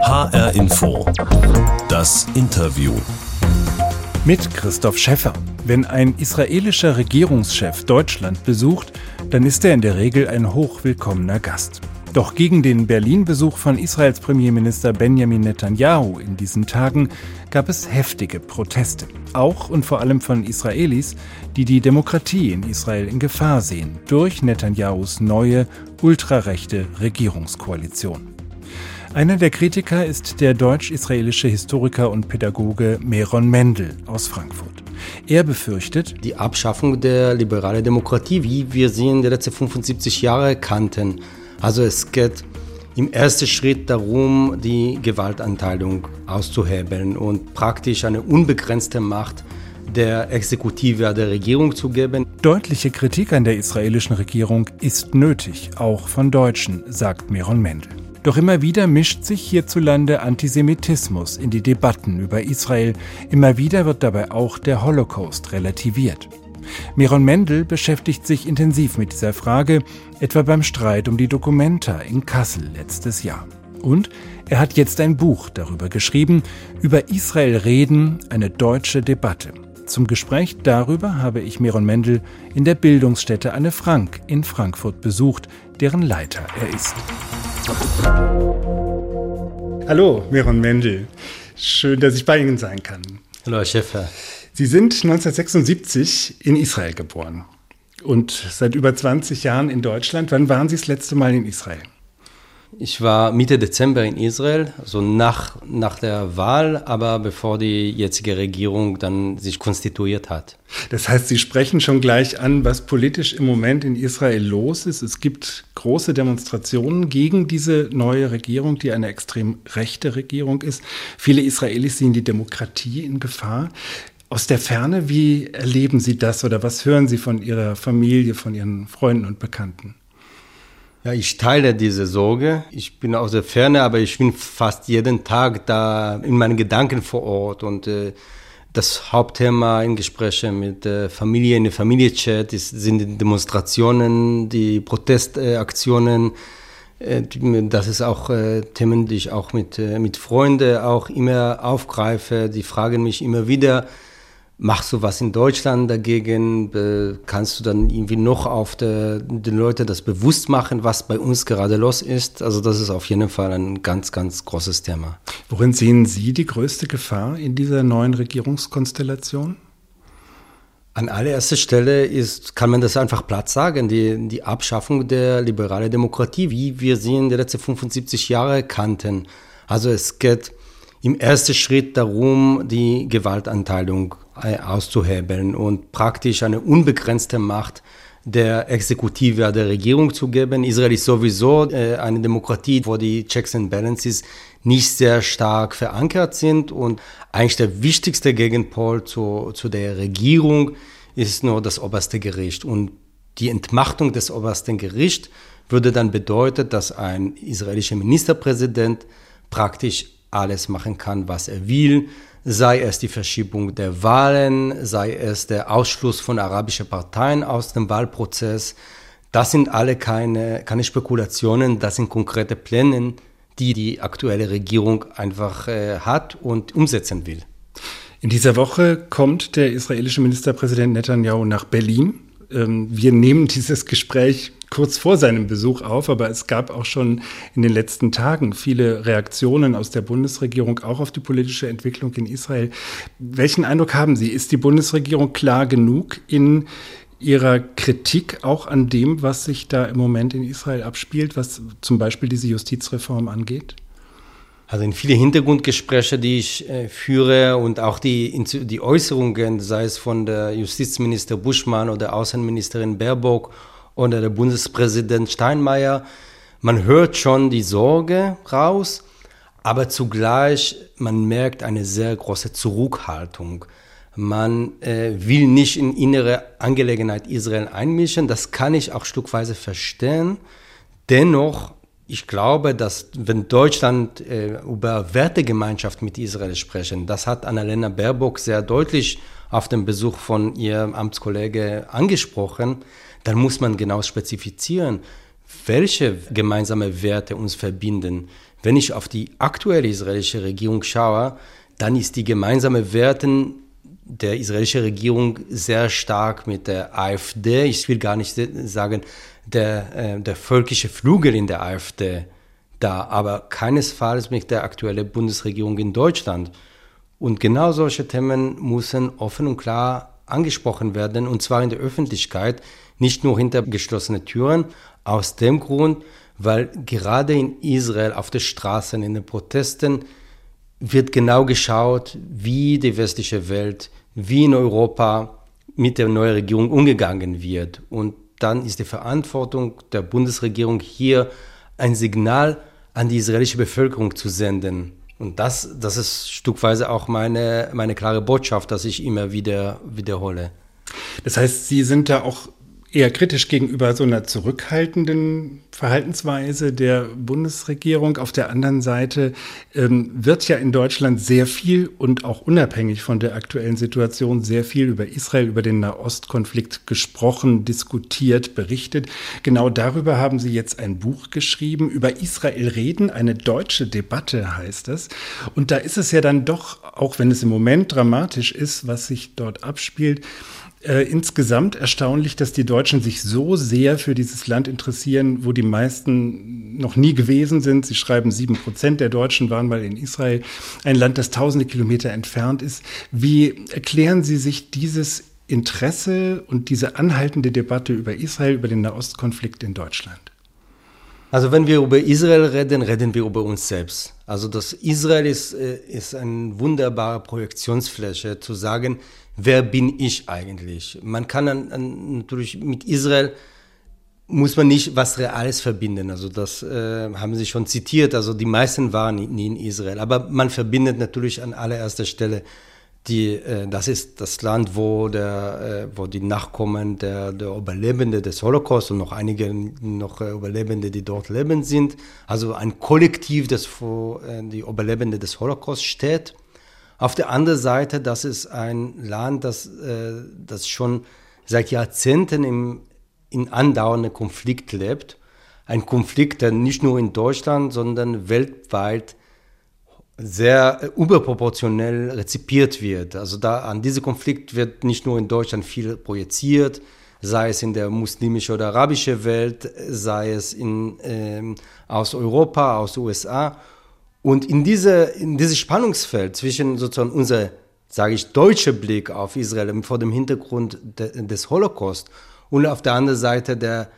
HR Info. Das Interview. Mit Christoph Schäffer. Wenn ein israelischer Regierungschef Deutschland besucht, dann ist er in der Regel ein hochwillkommener Gast. Doch gegen den Berlin-Besuch von Israels Premierminister Benjamin Netanyahu in diesen Tagen gab es heftige Proteste. Auch und vor allem von Israelis, die die Demokratie in Israel in Gefahr sehen durch Netanyahus neue ultrarechte Regierungskoalition. Einer der Kritiker ist der deutsch-israelische Historiker und Pädagoge Meron Mendel aus Frankfurt. Er befürchtet, die Abschaffung der liberalen Demokratie, wie wir sie in den letzten 75 Jahren kannten, also es geht im ersten Schritt darum, die Gewaltanteilung auszuhebeln und praktisch eine unbegrenzte Macht der Exekutive der Regierung zu geben. Deutliche Kritik an der israelischen Regierung ist nötig, auch von Deutschen, sagt Meron Mendel. Doch immer wieder mischt sich hierzulande Antisemitismus in die Debatten über Israel. Immer wieder wird dabei auch der Holocaust relativiert. Miron Mendel beschäftigt sich intensiv mit dieser Frage, etwa beim Streit um die Dokumenta in Kassel letztes Jahr. Und er hat jetzt ein Buch darüber geschrieben, über Israel reden, eine deutsche Debatte. Zum Gespräch darüber habe ich Miron Mendel in der Bildungsstätte Anne Frank in Frankfurt besucht, deren Leiter er ist. Hallo, Miron Mendel. Schön, dass ich bei Ihnen sein kann. Hallo, Herr Schäfer. Sie sind 1976 in Israel geboren und seit über 20 Jahren in Deutschland. Wann waren Sie das letzte Mal in Israel? Ich war Mitte Dezember in Israel, also nach, nach der Wahl, aber bevor die jetzige Regierung dann sich konstituiert hat. Das heißt, Sie sprechen schon gleich an, was politisch im Moment in Israel los ist. Es gibt große Demonstrationen gegen diese neue Regierung, die eine extrem rechte Regierung ist. Viele Israelis sehen die Demokratie in Gefahr. Aus der Ferne, wie erleben Sie das oder was hören Sie von Ihrer Familie, von Ihren Freunden und Bekannten? Ja, ich teile diese Sorge. Ich bin aus der Ferne, aber ich bin fast jeden Tag da in meinen Gedanken vor Ort und äh, das Hauptthema in Gesprächen mit der Familie, in der Familie-Chat sind die Demonstrationen, die Protestaktionen. Äh, das ist auch äh, Themen, die ich auch mit, äh, mit Freunden auch immer aufgreife. Die fragen mich immer wieder, Machst du was in Deutschland dagegen? Kannst du dann irgendwie noch auf der, den Leuten das bewusst machen, was bei uns gerade los ist? Also das ist auf jeden Fall ein ganz, ganz großes Thema. Worin sehen Sie die größte Gefahr in dieser neuen Regierungskonstellation? An allererster Stelle ist, kann man das einfach platt sagen, die, die Abschaffung der liberalen Demokratie, wie wir sie in den letzten 75 Jahren kannten. Also es geht im ersten Schritt darum, die Gewaltanteilung äh, auszuhebeln und praktisch eine unbegrenzte Macht der Exekutive, der Regierung zu geben. Israel ist sowieso äh, eine Demokratie, wo die Checks and Balances nicht sehr stark verankert sind und eigentlich der wichtigste Gegenpol zu, zu der Regierung ist nur das oberste Gericht. Und die Entmachtung des obersten Gerichts würde dann bedeuten, dass ein israelischer Ministerpräsident praktisch alles machen kann, was er will, sei es die Verschiebung der Wahlen, sei es der Ausschluss von arabischen Parteien aus dem Wahlprozess. Das sind alle keine, keine Spekulationen, das sind konkrete Pläne, die die aktuelle Regierung einfach äh, hat und umsetzen will. In dieser Woche kommt der israelische Ministerpräsident Netanyahu nach Berlin. Ähm, wir nehmen dieses Gespräch kurz vor seinem Besuch auf, aber es gab auch schon in den letzten Tagen viele Reaktionen aus der Bundesregierung auch auf die politische Entwicklung in Israel. Welchen Eindruck haben Sie? Ist die Bundesregierung klar genug in ihrer Kritik auch an dem, was sich da im Moment in Israel abspielt, was zum Beispiel diese Justizreform angeht? Also in viele Hintergrundgespräche, die ich äh, führe und auch die, die Äußerungen, sei es von der Justizminister Buschmann oder Außenministerin Baerbock oder der Bundespräsident Steinmeier, man hört schon die Sorge raus, aber zugleich man merkt eine sehr große Zurückhaltung. Man äh, will nicht in innere Angelegenheit Israel einmischen, das kann ich auch stückweise verstehen. Dennoch ich glaube, dass wenn Deutschland äh, über Wertegemeinschaft mit Israel sprechen, das hat Annalena Baerbock sehr deutlich auf dem Besuch von ihrem Amtskollege angesprochen, dann muss man genau spezifizieren, welche gemeinsame Werte uns verbinden. Wenn ich auf die aktuelle israelische Regierung schaue, dann ist die gemeinsame Werten der israelischen Regierung sehr stark mit der AfD. Ich will gar nicht sagen, der, äh, der völkische Flügel in der AfD da, aber keinesfalls mit der aktuellen Bundesregierung in Deutschland. Und genau solche Themen müssen offen und klar angesprochen werden, und zwar in der Öffentlichkeit, nicht nur hinter geschlossenen Türen, aus dem Grund, weil gerade in Israel auf den Straßen, in den Protesten, wird genau geschaut, wie die westliche Welt, wie in Europa mit der neuen Regierung umgegangen wird. Und dann ist die Verantwortung der Bundesregierung hier ein Signal an die israelische Bevölkerung zu senden. Und das, das ist stückweise auch meine, meine klare Botschaft, dass ich immer wieder wiederhole. Das heißt, Sie sind da auch eher kritisch gegenüber so einer zurückhaltenden Verhaltensweise der Bundesregierung. Auf der anderen Seite ähm, wird ja in Deutschland sehr viel und auch unabhängig von der aktuellen Situation sehr viel über Israel, über den Nahostkonflikt gesprochen, diskutiert, berichtet. Genau darüber haben Sie jetzt ein Buch geschrieben, über Israel reden, eine deutsche Debatte heißt es. Und da ist es ja dann doch, auch wenn es im Moment dramatisch ist, was sich dort abspielt, äh, insgesamt erstaunlich, dass die Deutschen sich so sehr für dieses Land interessieren, wo die meisten noch nie gewesen sind. Sie schreiben, sieben Prozent der Deutschen waren mal in Israel, ein Land, das tausende Kilometer entfernt ist. Wie erklären Sie sich dieses Interesse und diese anhaltende Debatte über Israel, über den Nahostkonflikt in Deutschland? Also wenn wir über Israel reden, reden wir über uns selbst. Also das Israel ist, äh, ist eine wunderbare Projektionsfläche, zu sagen, wer bin ich eigentlich? Man kann dann, dann natürlich mit Israel muss man nicht was Reales verbinden. Also das äh, haben Sie schon zitiert. Also die meisten waren nie in Israel. Aber man verbindet natürlich an allererster Stelle die, äh, das ist das Land, wo, der, äh, wo die Nachkommen der, der Überlebenden des Holocaust und noch einige noch äh, Überlebende, die dort leben sind, also ein Kollektiv, das vor äh, die Überlebenden des Holocaust steht. Auf der anderen Seite, das ist ein Land, das, äh, das schon seit Jahrzehnten im, in andauerndem Konflikt lebt. Ein Konflikt, der nicht nur in Deutschland, sondern weltweit sehr überproportionell rezipiert wird. Also da an diesem Konflikt wird nicht nur in Deutschland viel projiziert, sei es in der muslimischen oder arabischen Welt, sei es in, ähm, aus Europa, aus den USA. Und in diese, in dieses Spannungsfeld zwischen sozusagen unser, sage ich, deutscher Blick auf Israel vor dem Hintergrund de, des Holocaust und auf der anderen Seite der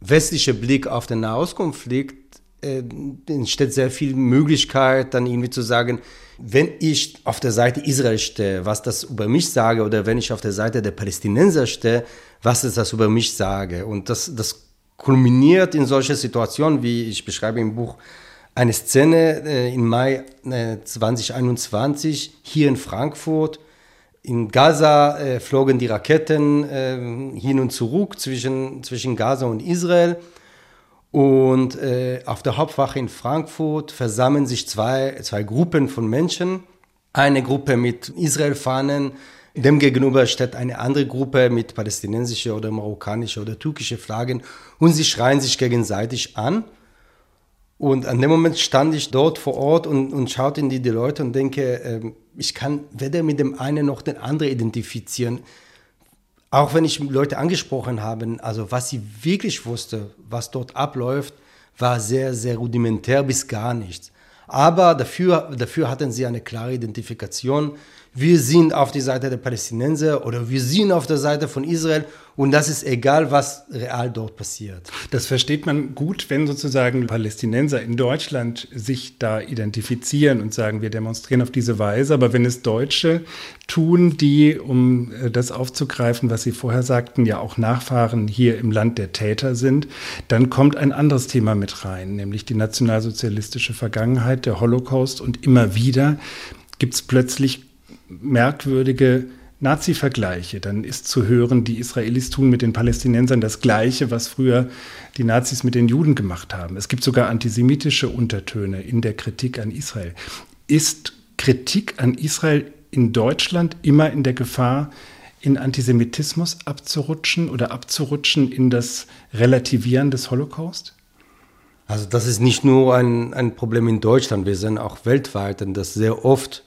westliche Blick auf den Nahostkonflikt äh, entsteht sehr viel Möglichkeit, dann irgendwie zu sagen, wenn ich auf der Seite Israel stehe, was das über mich sage, oder wenn ich auf der Seite der Palästinenser stehe, was ist das über mich sage. Und das, das kulminiert in solche Situationen, wie ich beschreibe im Buch, eine Szene äh, im Mai äh, 2021 hier in Frankfurt. In Gaza äh, flogen die Raketen äh, hin und zurück zwischen, zwischen Gaza und Israel. Und äh, auf der Hauptwache in Frankfurt versammeln sich zwei, zwei Gruppen von Menschen. Eine Gruppe mit Israel-Fahnen, dem gegenüber steht eine andere Gruppe mit palästinensische oder marokkanische oder türkische Flaggen und sie schreien sich gegenseitig an. Und an dem Moment stand ich dort vor Ort und, und schaute in die, die Leute und denke, äh, ich kann weder mit dem einen noch den anderen identifizieren. Auch wenn ich Leute angesprochen habe, also was sie wirklich wusste, was dort abläuft, war sehr, sehr rudimentär bis gar nichts. Aber dafür, dafür hatten sie eine klare Identifikation wir sind auf die Seite der Palästinenser oder wir sind auf der Seite von Israel und das ist egal, was real dort passiert. Das versteht man gut, wenn sozusagen Palästinenser in Deutschland sich da identifizieren und sagen, wir demonstrieren auf diese Weise. Aber wenn es Deutsche tun, die, um äh, das aufzugreifen, was Sie vorher sagten, ja auch Nachfahren hier im Land der Täter sind, dann kommt ein anderes Thema mit rein, nämlich die nationalsozialistische Vergangenheit, der Holocaust und immer wieder gibt es plötzlich merkwürdige Nazi-Vergleiche. Dann ist zu hören, die Israelis tun mit den Palästinensern das Gleiche, was früher die Nazis mit den Juden gemacht haben. Es gibt sogar antisemitische Untertöne in der Kritik an Israel. Ist Kritik an Israel in Deutschland immer in der Gefahr, in Antisemitismus abzurutschen oder abzurutschen in das Relativieren des Holocaust? Also das ist nicht nur ein, ein Problem in Deutschland, wir sehen auch weltweit, dass sehr oft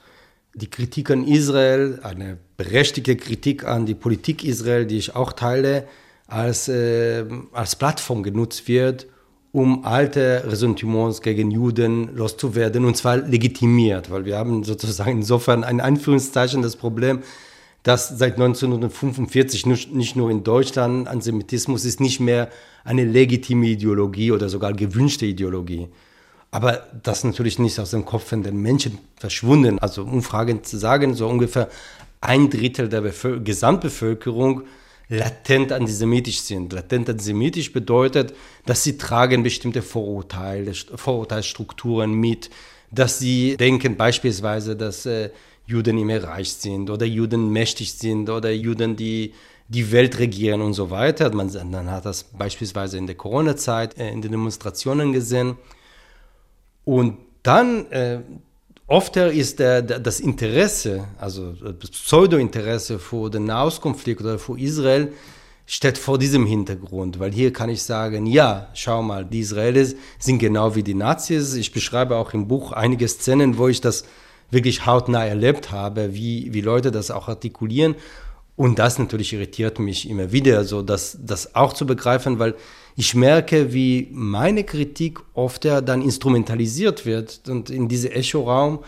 die Kritik an Israel, eine berechtigte Kritik an die Politik Israel, die ich auch teile, als, äh, als Plattform genutzt wird, um alte Ressentiments gegen Juden loszuwerden und zwar legitimiert, weil wir haben sozusagen insofern ein Anführungszeichen das Problem, dass seit 1945 nicht nur in Deutschland Antisemitismus ist nicht mehr eine legitime Ideologie oder sogar gewünschte Ideologie. Aber das natürlich nicht aus dem Kopf von den Menschen verschwunden. Also Umfragen zu sagen, so ungefähr ein Drittel der Bevölker Gesamtbevölkerung latent antisemitisch sind. Latent antisemitisch bedeutet, dass sie tragen bestimmte Vorurteile, Vorurteilsstrukturen mit, dass sie denken beispielsweise, dass äh, Juden immer reich sind oder Juden mächtig sind oder Juden, die die Welt regieren und so weiter. Man, dann hat das beispielsweise in der Corona-Zeit äh, in den Demonstrationen gesehen. Und dann äh, oft ist der, der, das Interesse, also das Pseudo-Interesse für den Nahostkonflikt oder für Israel, steht vor diesem Hintergrund, weil hier kann ich sagen, ja, schau mal, die Israelis sind genau wie die Nazis. Ich beschreibe auch im Buch einige Szenen, wo ich das wirklich hautnah erlebt habe, wie, wie Leute das auch artikulieren. Und das natürlich irritiert mich immer wieder, so dass das auch zu begreifen, weil ich merke, wie meine Kritik oft ja dann instrumentalisiert wird und in diese Echo-Raum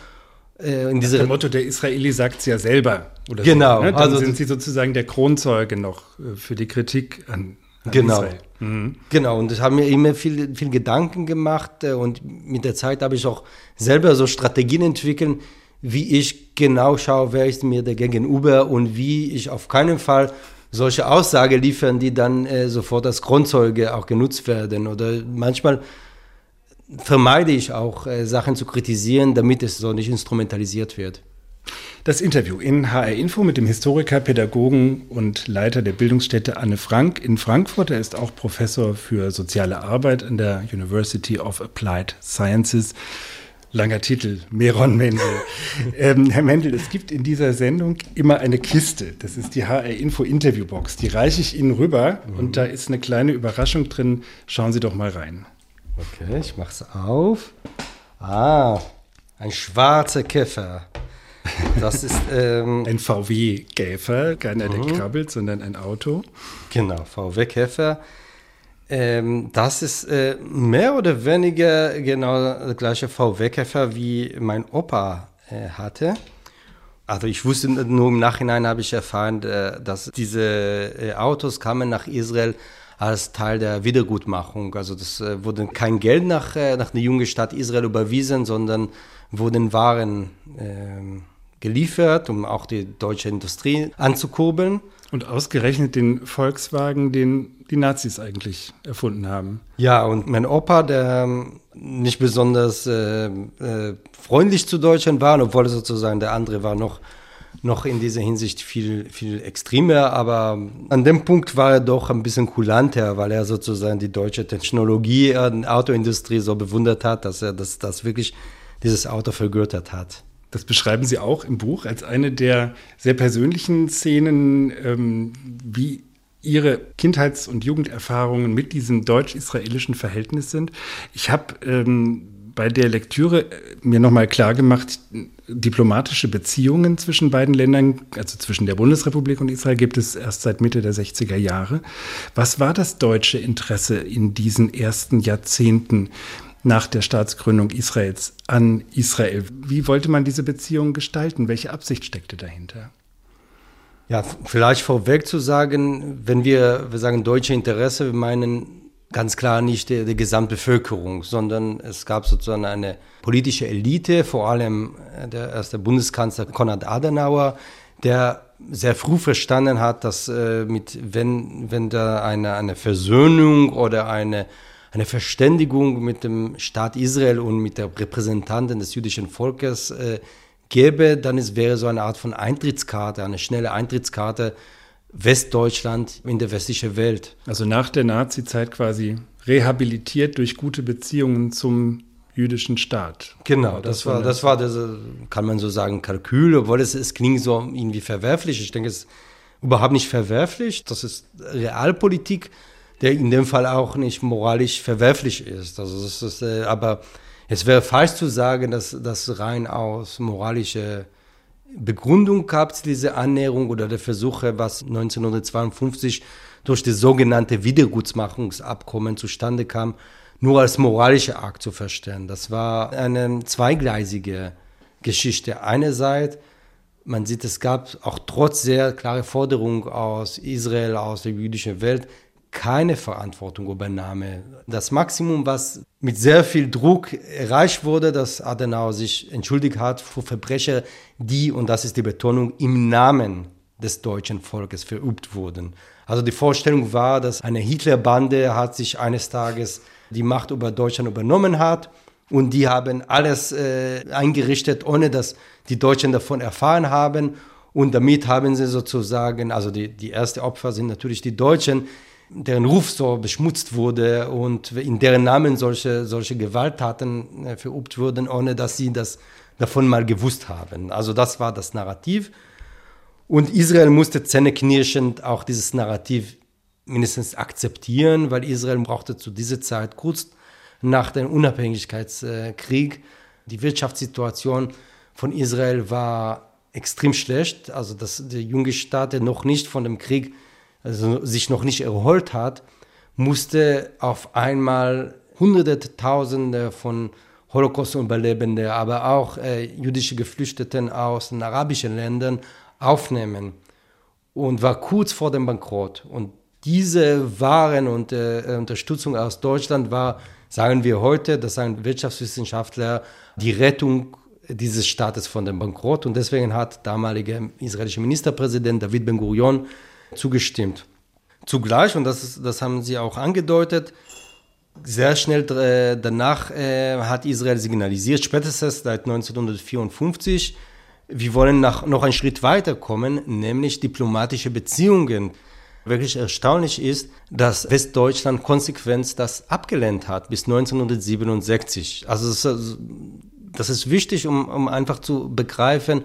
äh, in diese Nach dem Motto, der Israeli sagt es ja selber. genau. So, ne? Dann also sind sie sozusagen der Kronzeuge noch äh, für die Kritik an, an genau. Israel. Mhm. Genau, und ich habe mir immer viel, viel Gedanken gemacht äh, und mit der Zeit habe ich auch selber so Strategien entwickelt, wie ich genau schaue, wer ist mir der Gegenüber und wie ich auf keinen Fall solche Aussage liefern, die dann äh, sofort als Grundzeuge auch genutzt werden. Oder manchmal vermeide ich auch, äh, Sachen zu kritisieren, damit es so nicht instrumentalisiert wird. Das Interview in HR Info mit dem Historiker, Pädagogen und Leiter der Bildungsstätte Anne Frank in Frankfurt. Er ist auch Professor für soziale Arbeit an der University of Applied Sciences. Langer Titel, Meron Mendel. ähm, Herr Mendel, es gibt in dieser Sendung immer eine Kiste. Das ist die HR Info Interviewbox. Die reiche ich Ihnen rüber mhm. und da ist eine kleine Überraschung drin. Schauen Sie doch mal rein. Okay, ich mache es auf. Ah, ein schwarzer Käfer. Das ist ähm, ein VW-Käfer, keiner, der mhm. krabbelt, sondern ein Auto. Genau, VW-Käfer. Ähm, das ist äh, mehr oder weniger genau der gleiche VW-Käfer, wie mein Opa äh, hatte. Also ich wusste nur im Nachhinein habe ich erfahren, äh, dass diese äh, Autos kamen nach Israel als Teil der Wiedergutmachung. Also das äh, wurde kein Geld nach, äh, nach der jungen Stadt Israel überwiesen, sondern wurden Waren ähm, geliefert, um auch die deutsche Industrie anzukurbeln. Und ausgerechnet den Volkswagen, den die Nazis eigentlich erfunden haben. Ja, und mein Opa, der ähm, nicht besonders äh, äh, freundlich zu Deutschland war, obwohl sozusagen der andere war noch, noch in dieser Hinsicht viel, viel extremer, aber an dem Punkt war er doch ein bisschen kulanter, weil er sozusagen die deutsche Technologie, äh, Autoindustrie so bewundert hat, dass er das, das wirklich dieses Auto vergöttert hat. Das beschreiben Sie auch im Buch als eine der sehr persönlichen Szenen, ähm, wie Ihre Kindheits- und Jugenderfahrungen mit diesem deutsch-israelischen Verhältnis sind. Ich habe ähm, bei der Lektüre äh, mir nochmal klar gemacht, diplomatische Beziehungen zwischen beiden Ländern, also zwischen der Bundesrepublik und Israel, gibt es erst seit Mitte der 60er Jahre. Was war das deutsche Interesse in diesen ersten Jahrzehnten nach der Staatsgründung Israels an Israel. Wie wollte man diese Beziehung gestalten? Welche Absicht steckte dahinter? Ja, vielleicht vorweg zu sagen, wenn wir, wir sagen deutsche Interesse, wir meinen ganz klar nicht die, die Gesamtbevölkerung, sondern es gab sozusagen eine politische Elite, vor allem der erste Bundeskanzler Konrad Adenauer, der sehr früh verstanden hat, dass äh, mit, wenn, wenn da eine, eine Versöhnung oder eine eine Verständigung mit dem Staat Israel und mit der Repräsentanten des jüdischen Volkes äh, gäbe, dann es wäre so eine Art von Eintrittskarte, eine schnelle Eintrittskarte Westdeutschland in der westlichen Welt. Also nach der Nazi-Zeit quasi rehabilitiert durch gute Beziehungen zum jüdischen Staat. Genau, das, das war, das war das, kann man so sagen, Kalkül, obwohl es, es klingt so irgendwie verwerflich. Ich denke, es überhaupt nicht verwerflich. Das ist Realpolitik, der in dem Fall auch nicht moralisch verwerflich ist. Also das ist, äh, aber es wäre falsch zu sagen, dass das rein aus moralischer Begründung gab es diese Annäherung oder der Versuche, was 1952 durch das sogenannte Wiedergutsmachungsabkommen zustande kam, nur als moralischer Akt zu verstehen. Das war eine zweigleisige Geschichte. Einerseits, man sieht, es gab auch trotz sehr klare Forderungen aus Israel, aus der jüdischen Welt, keine Verantwortung Übernahme. Das Maximum, was mit sehr viel Druck erreicht wurde, dass Adenauer sich entschuldigt hat für Verbrecher, die, und das ist die Betonung, im Namen des deutschen Volkes verübt wurden. Also die Vorstellung war, dass eine Hitlerbande hat sich eines Tages die Macht über Deutschland übernommen hat und die haben alles äh, eingerichtet, ohne dass die Deutschen davon erfahren haben. Und damit haben sie sozusagen, also die, die erste Opfer sind natürlich die Deutschen, deren Ruf so beschmutzt wurde und in deren Namen solche, solche Gewalttaten äh, verübt wurden, ohne dass sie das davon mal gewusst haben. Also das war das Narrativ. Und Israel musste zähneknirschend auch dieses Narrativ mindestens akzeptieren, weil Israel brauchte zu dieser Zeit kurz nach dem Unabhängigkeitskrieg die Wirtschaftssituation von Israel war extrem schlecht. Also dass der junge Staat, der noch nicht von dem Krieg also sich noch nicht erholt hat, musste auf einmal Hunderte, Tausende von Holocaust-Überlebenden, aber auch äh, jüdische Geflüchteten aus den arabischen Ländern aufnehmen und war kurz vor dem Bankrott. Und diese Waren und äh, Unterstützung aus Deutschland war, sagen wir heute, das sagen Wirtschaftswissenschaftler, die Rettung dieses Staates von dem Bankrott. Und deswegen hat damaliger israelischer Ministerpräsident David Ben-Gurion zugestimmt. Zugleich, und das, ist, das haben Sie auch angedeutet, sehr schnell äh, danach äh, hat Israel signalisiert, spätestens seit 1954, wir wollen nach, noch einen Schritt weiter kommen, nämlich diplomatische Beziehungen. Wirklich erstaunlich ist, dass Westdeutschland konsequent das abgelehnt hat bis 1967. Also das, ist, das ist wichtig, um, um einfach zu begreifen,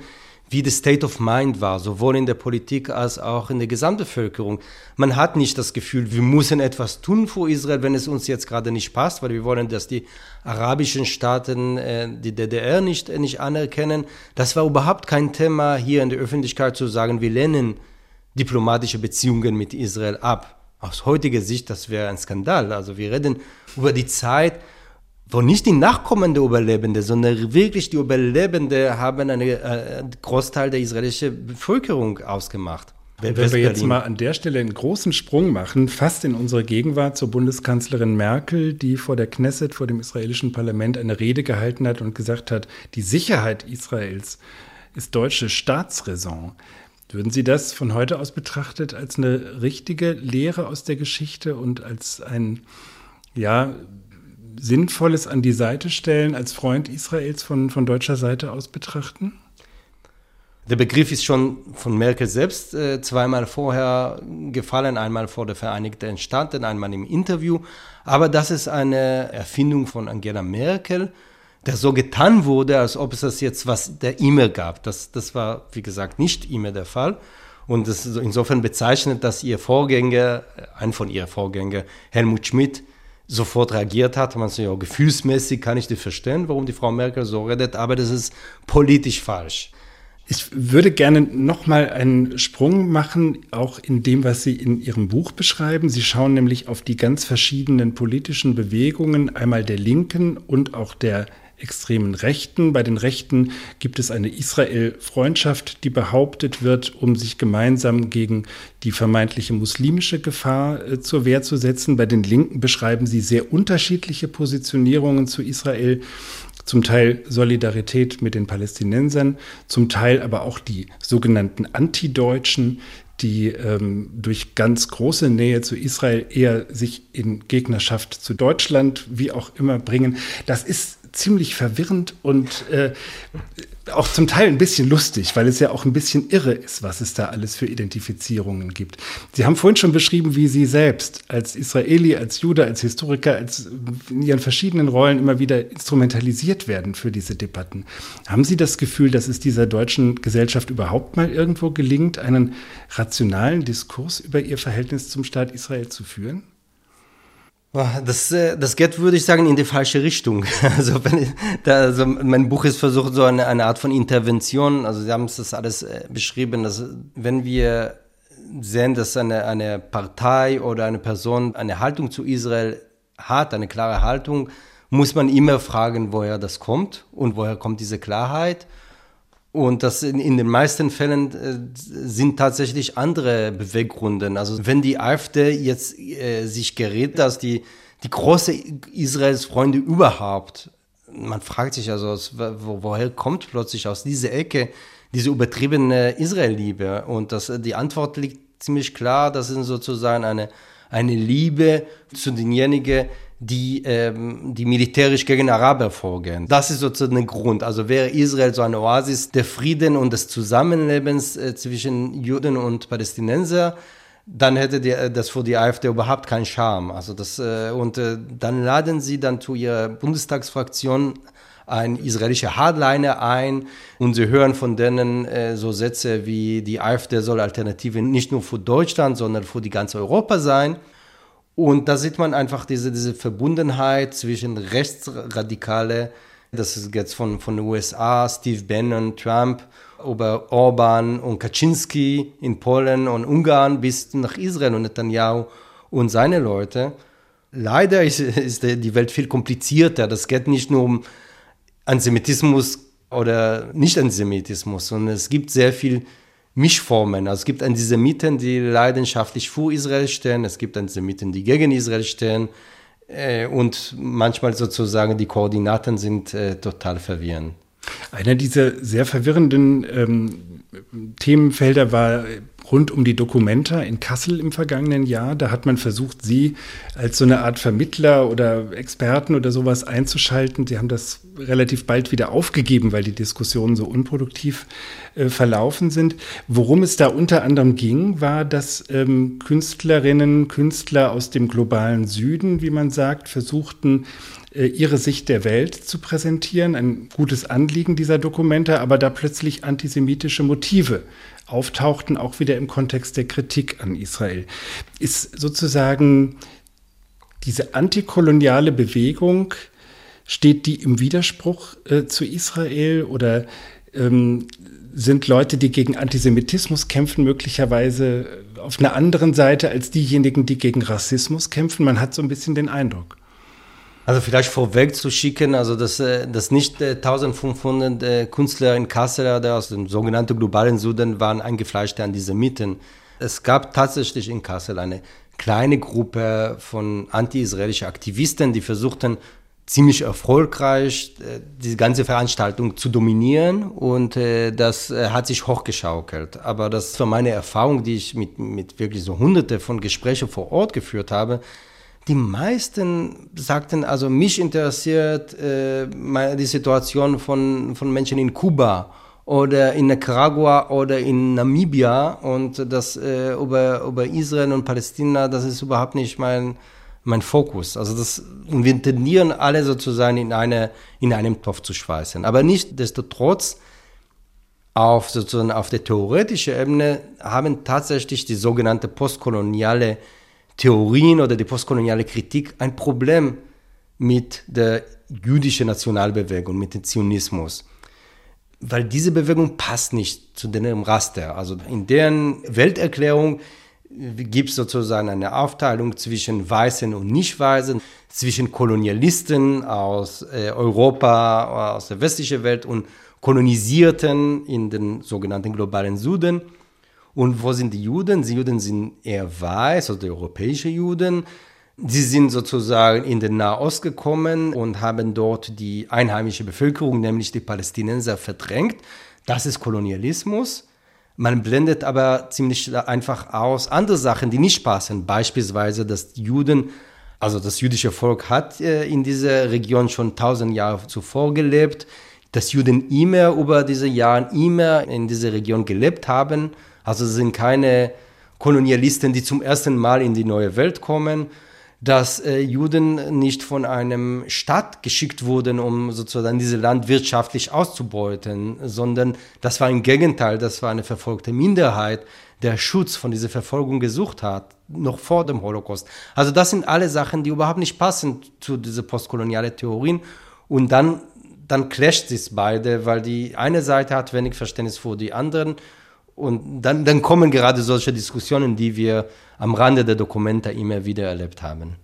wie das State of Mind war, sowohl in der Politik als auch in der Gesamtbevölkerung. Man hat nicht das Gefühl, wir müssen etwas tun für Israel, wenn es uns jetzt gerade nicht passt, weil wir wollen, dass die arabischen Staaten äh, die DDR nicht, äh, nicht anerkennen. Das war überhaupt kein Thema hier in der Öffentlichkeit zu sagen, wir lehnen diplomatische Beziehungen mit Israel ab. Aus heutiger Sicht, das wäre ein Skandal. Also wir reden über die Zeit, wo nicht die Nachkommen der Überlebenden, sondern wirklich die Überlebenden haben einen äh, Großteil der israelischen Bevölkerung ausgemacht. Wenn wir jetzt mal an der Stelle einen großen Sprung machen, fast in unsere Gegenwart zur Bundeskanzlerin Merkel, die vor der Knesset, vor dem israelischen Parlament eine Rede gehalten hat und gesagt hat, die Sicherheit Israels ist deutsche Staatsräson. Würden Sie das von heute aus betrachtet als eine richtige Lehre aus der Geschichte und als ein, ja, Sinnvolles an die Seite stellen, als Freund Israels von, von deutscher Seite aus betrachten? Der Begriff ist schon von Merkel selbst äh, zweimal vorher gefallen, einmal vor der Vereinigten Staaten, einmal im Interview. Aber das ist eine Erfindung von Angela Merkel, der so getan wurde, als ob es das jetzt was der immer gab. Das, das war, wie gesagt, nicht immer der Fall. Und das ist insofern bezeichnet, dass ihr Vorgänger, ein von ihren Vorgängern, Helmut Schmidt, sofort reagiert hat. Man sagt, ja, gefühlsmäßig kann ich das verstehen, warum die Frau Merkel so redet, aber das ist politisch falsch. Ich würde gerne noch mal einen Sprung machen, auch in dem, was Sie in Ihrem Buch beschreiben. Sie schauen nämlich auf die ganz verschiedenen politischen Bewegungen, einmal der Linken und auch der extremen Rechten. Bei den Rechten gibt es eine Israel-Freundschaft, die behauptet wird, um sich gemeinsam gegen die vermeintliche muslimische Gefahr äh, zur Wehr zu setzen. Bei den Linken beschreiben sie sehr unterschiedliche Positionierungen zu Israel zum Teil Solidarität mit den Palästinensern, zum Teil aber auch die sogenannten Antideutschen, die ähm, durch ganz große Nähe zu Israel eher sich in Gegnerschaft zu Deutschland, wie auch immer, bringen. Das ist ziemlich verwirrend und äh, auch zum Teil ein bisschen lustig, weil es ja auch ein bisschen irre ist, was es da alles für Identifizierungen gibt. Sie haben vorhin schon beschrieben, wie Sie selbst als Israeli, als Jude, als Historiker, als in Ihren verschiedenen Rollen immer wieder instrumentalisiert werden für diese Debatten. Haben Sie das Gefühl, dass es dieser deutschen Gesellschaft überhaupt mal irgendwo gelingt, einen rationalen Diskurs über ihr Verhältnis zum Staat Israel zu führen? Das, äh, das geht, würde ich sagen, in die falsche Richtung. Also, wenn, da, also mein Buch ist versucht, so eine, eine Art von Intervention. Also, Sie haben es das alles äh, beschrieben, dass wenn wir sehen, dass eine, eine Partei oder eine Person eine Haltung zu Israel hat, eine klare Haltung, muss man immer fragen, woher das kommt und woher kommt diese Klarheit. Und das in, in den meisten Fällen äh, sind tatsächlich andere Beweggründe. Also wenn die AfD jetzt äh, sich gerät, dass die, die große Israels Freunde überhaupt, man fragt sich also, wo, woher kommt plötzlich aus dieser Ecke diese übertriebene Israel-Liebe? Und das, die Antwort liegt ziemlich klar, das ist sozusagen eine, eine Liebe zu denjenigen, die, ähm, die militärisch gegen Araber vorgehen. Das ist sozusagen ein Grund. Also wäre Israel so eine Oasis der Frieden und des Zusammenlebens äh, zwischen Juden und Palästinenser, dann hätte die, äh, das für die AfD überhaupt keinen Charme. Also das, äh, und äh, dann laden sie dann zu ihrer Bundestagsfraktion ein israelischer Hardliner ein und sie hören von denen äh, so Sätze wie die AfD soll Alternative nicht nur für Deutschland, sondern für die ganze Europa sein. Und da sieht man einfach diese, diese Verbundenheit zwischen Rechtsradikale, das ist jetzt von, von den USA, Steve Bannon, Trump, über Orban und Kaczynski in Polen und Ungarn bis nach Israel und Netanyahu und seine Leute. Leider ist, ist die Welt viel komplizierter. Das geht nicht nur um Antisemitismus oder Nicht-Antisemitismus, sondern es gibt sehr viel Mischformen. Also es gibt Antisemiten, die leidenschaftlich für Israel stehen, es gibt Antisemiten, die gegen Israel stehen äh, und manchmal sozusagen die Koordinaten sind äh, total verwirrend. Einer dieser sehr verwirrenden ähm, Themenfelder war rund um die Documenta in Kassel im vergangenen Jahr. Da hat man versucht, Sie als so eine Art Vermittler oder Experten oder sowas einzuschalten. Sie haben das relativ bald wieder aufgegeben, weil die Diskussionen so unproduktiv äh, verlaufen sind. Worum es da unter anderem ging, war, dass ähm, Künstlerinnen, Künstler aus dem globalen Süden, wie man sagt, versuchten, äh, ihre Sicht der Welt zu präsentieren. Ein gutes Anliegen dieser Dokumente, aber da plötzlich antisemitische Motive auftauchten, auch wieder im Kontext der Kritik an Israel. Ist sozusagen diese antikoloniale Bewegung, steht die im Widerspruch äh, zu Israel oder ähm, sind Leute, die gegen Antisemitismus kämpfen, möglicherweise auf einer anderen Seite als diejenigen, die gegen Rassismus kämpfen? Man hat so ein bisschen den Eindruck. Also vielleicht vorweg zu schicken, also dass, äh, dass nicht 1500 äh, Künstler in Kassel oder aus dem sogenannten globalen Süden waren eingefleischte Antisemiten. Es gab tatsächlich in Kassel eine kleine Gruppe von anti-israelischen Aktivisten, die versuchten ziemlich erfolgreich äh, die ganze Veranstaltung zu dominieren und das hat sich hochgeschaukelt. Aber das war meine Erfahrung, die ich mit, mit wirklich so hunderte von Gesprächen vor Ort geführt habe, die meisten sagten, also mich interessiert äh, die Situation von, von Menschen in Kuba oder in Nicaragua oder in Namibia und das äh, über, über Israel und Palästina, das ist überhaupt nicht mein, mein Fokus. Also das, und wir tendieren alle sozusagen in, eine, in einem Topf zu schweißen. Aber nichtsdestotrotz, auf sozusagen auf der theoretischen Ebene haben tatsächlich die sogenannte postkoloniale Theorien oder die postkoloniale Kritik ein Problem mit der jüdischen Nationalbewegung, mit dem Zionismus. Weil diese Bewegung passt nicht zu dem Raster. Also in deren Welterklärung gibt es sozusagen eine Aufteilung zwischen Weißen und Nicht-Weißen, zwischen Kolonialisten aus äh, Europa, aus der westlichen Welt und Kolonisierten in den sogenannten globalen Süden. Und wo sind die Juden? Die Juden sind eher weiß, also die europäischen Juden. Sie sind sozusagen in den Nahost gekommen und haben dort die einheimische Bevölkerung, nämlich die Palästinenser, verdrängt. Das ist Kolonialismus. Man blendet aber ziemlich einfach aus andere Sachen, die nicht passen. Beispielsweise, dass Juden Also das jüdische Volk hat äh, in dieser Region schon tausend Jahre zuvor gelebt. Dass Juden immer über diese Jahre immer in dieser Region gelebt haben. Also es sind keine Kolonialisten, die zum ersten Mal in die neue Welt kommen, dass äh, Juden nicht von einem Staat geschickt wurden, um sozusagen dieses Land wirtschaftlich auszubeuten, sondern das war im Gegenteil, das war eine verfolgte Minderheit, der Schutz von dieser Verfolgung gesucht hat, noch vor dem Holocaust. Also das sind alle Sachen, die überhaupt nicht passen zu dieser postkolonialen Theorien. Und dann, dann clasht es beide, weil die eine Seite hat wenig Verständnis vor die anderen. Und dann, dann kommen gerade solche Diskussionen, die wir am Rande der Dokumente immer wieder erlebt haben.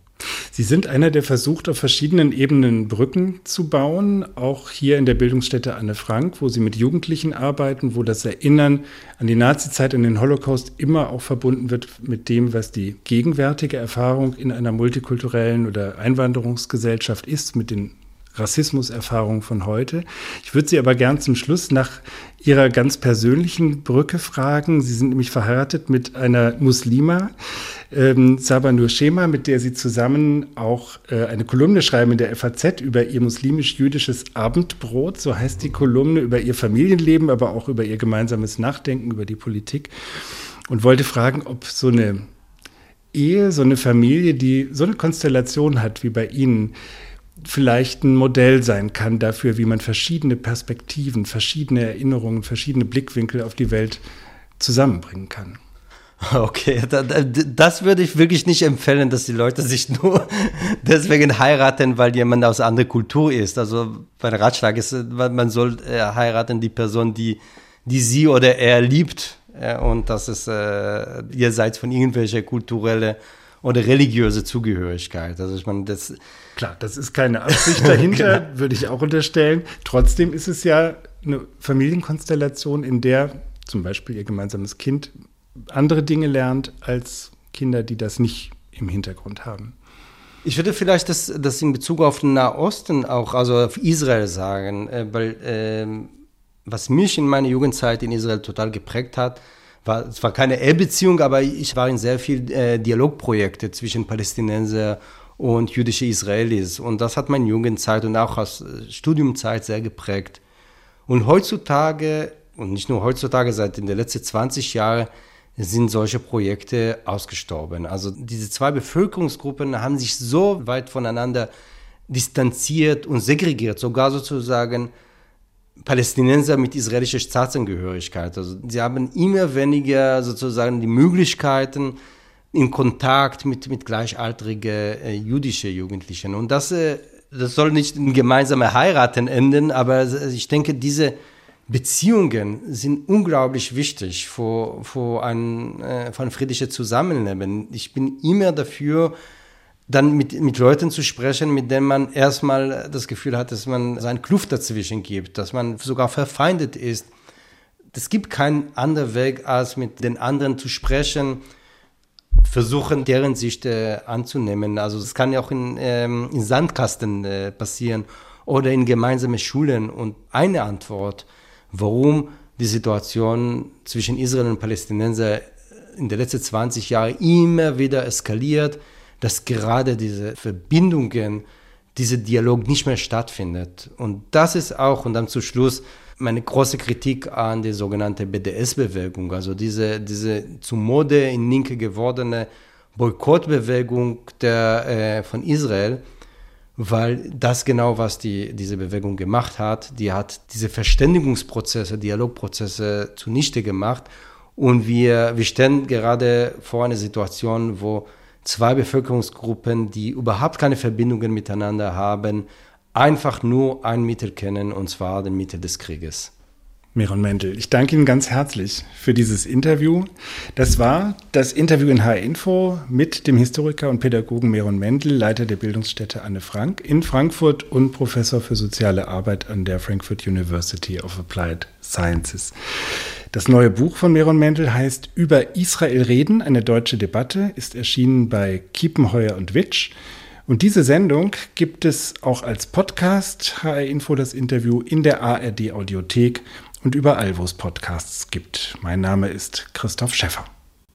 Sie sind einer, der versucht, auf verschiedenen Ebenen Brücken zu bauen, auch hier in der Bildungsstätte Anne Frank, wo Sie mit Jugendlichen arbeiten, wo das Erinnern an die Nazizeit, an den Holocaust immer auch verbunden wird mit dem, was die gegenwärtige Erfahrung in einer multikulturellen oder Einwanderungsgesellschaft ist, mit den Rassismuserfahrungen von heute. Ich würde Sie aber gern zum Schluss nach Ihrer ganz persönlichen Brücke fragen. Sie sind nämlich verheiratet mit einer Muslima, ähm, Sabanur Shema, mit der Sie zusammen auch äh, eine Kolumne schreiben in der FAZ über ihr muslimisch-jüdisches Abendbrot. So heißt die Kolumne über ihr Familienleben, aber auch über ihr gemeinsames Nachdenken über die Politik. Und wollte fragen, ob so eine Ehe, so eine Familie, die so eine Konstellation hat wie bei Ihnen, vielleicht ein Modell sein kann dafür, wie man verschiedene Perspektiven, verschiedene Erinnerungen, verschiedene Blickwinkel auf die Welt zusammenbringen kann. Okay, das würde ich wirklich nicht empfehlen, dass die Leute sich nur deswegen heiraten, weil jemand aus einer anderen Kultur ist. Also mein Ratschlag ist, man soll äh, heiraten die Person, die, die sie oder er liebt. Und das ist äh, jenseits von irgendwelcher kulturelle oder religiöse Zugehörigkeit. Also ich meine, das klar, das ist keine Absicht dahinter, genau. würde ich auch unterstellen. Trotzdem ist es ja eine Familienkonstellation, in der zum Beispiel ihr gemeinsames Kind andere Dinge lernt als Kinder, die das nicht im Hintergrund haben. Ich würde vielleicht das, das in Bezug auf den Nahosten auch, also auf Israel sagen, äh, weil äh, was mich in meiner Jugendzeit in Israel total geprägt hat, war, es war keine Ehebeziehung, aber ich war in sehr vielen äh, Dialogprojekte zwischen Palästinenser und jüdische Israelis. Und das hat meine Jugendzeit und auch aus äh, Studiumzeit sehr geprägt. Und heutzutage, und nicht nur heutzutage, seit in den letzten 20 Jahren, sind solche Projekte ausgestorben. Also diese zwei Bevölkerungsgruppen haben sich so weit voneinander distanziert und segregiert, sogar sozusagen Palästinenser mit israelischer Staatsangehörigkeit. Also sie haben immer weniger sozusagen die Möglichkeiten in Kontakt mit, mit gleichaltrigen äh, jüdischen Jugendlichen. Und das, äh, das soll nicht in gemeinsame Heiraten enden, aber ich denke, diese Beziehungen sind unglaublich wichtig für, für, ein, äh, ein friedliches Zusammenleben. Ich bin immer dafür, dann mit, mit Leuten zu sprechen, mit denen man erstmal das Gefühl hat, dass man seine Kluft dazwischen gibt, dass man sogar verfeindet ist. Es gibt keinen anderen Weg, als mit den anderen zu sprechen, versuchen, deren Sicht äh, anzunehmen. Also es kann ja auch in, ähm, in Sandkasten äh, passieren oder in gemeinsame Schulen. Und eine Antwort, warum die Situation zwischen Israel und Palästinenser in den letzten 20 Jahren immer wieder eskaliert, dass gerade diese Verbindungen, dieser Dialog nicht mehr stattfindet. Und das ist auch, und dann zum Schluss, meine große Kritik an die sogenannte BDS-Bewegung, also diese, diese zu Mode in Linke gewordene Boykottbewegung der, äh, von Israel, weil das genau, was die, diese Bewegung gemacht hat, die hat diese Verständigungsprozesse, Dialogprozesse zunichte gemacht. Und wir, wir stehen gerade vor einer Situation, wo zwei Bevölkerungsgruppen, die überhaupt keine Verbindungen miteinander haben, einfach nur ein Mittel kennen, und zwar den Mittel des Krieges. Miron Mendel, ich danke Ihnen ganz herzlich für dieses Interview. Das war das Interview in HR Info mit dem Historiker und Pädagogen Miron Mendel, Leiter der Bildungsstätte Anne Frank in Frankfurt und Professor für soziale Arbeit an der Frankfurt University of Applied Sciences. Das neue Buch von Meron Mendel heißt Über Israel reden, eine deutsche Debatte, ist erschienen bei Kiepenheuer und Witsch. Und diese Sendung gibt es auch als Podcast, HR Info das Interview in der ARD Audiothek und überall, wo es Podcasts gibt. Mein Name ist Christoph Schäffer.